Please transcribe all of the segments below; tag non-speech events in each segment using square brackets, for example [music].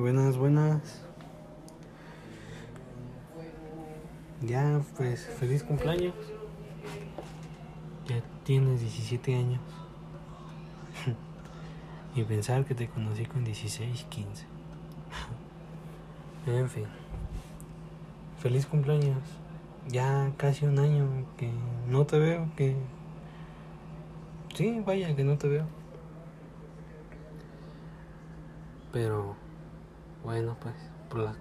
Buenas, buenas. Ya, pues, feliz cumpleaños. Ya tienes 17 años. [laughs] y pensar que te conocí con 16, 15. [laughs] en fin. Feliz cumpleaños. Ya casi un año que no te veo, que... Sí, vaya, que no te veo. Pero bueno, pues por la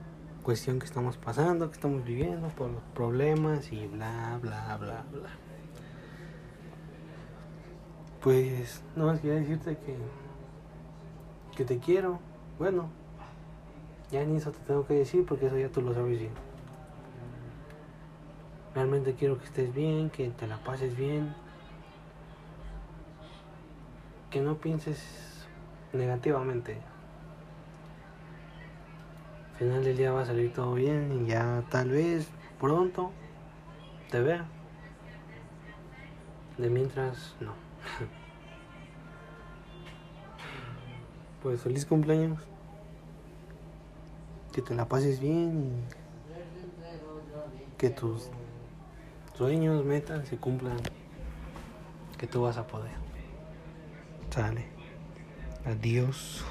cuestión que estamos pasando, que estamos viviendo, por los problemas y bla, bla, bla, bla. Pues no más quería decirte que, que te quiero. Bueno, ya ni eso te tengo que decir porque eso ya tú lo sabes bien. Realmente quiero que estés bien, que te la pases bien, que no pienses negativamente final del día va a salir todo bien y ya tal vez pronto te vea. De mientras, no. [laughs] Pues feliz cumpleaños. Que te la pases bien y que tus sueños, metas se cumplan. Que tú vas a poder. Sale. Adiós.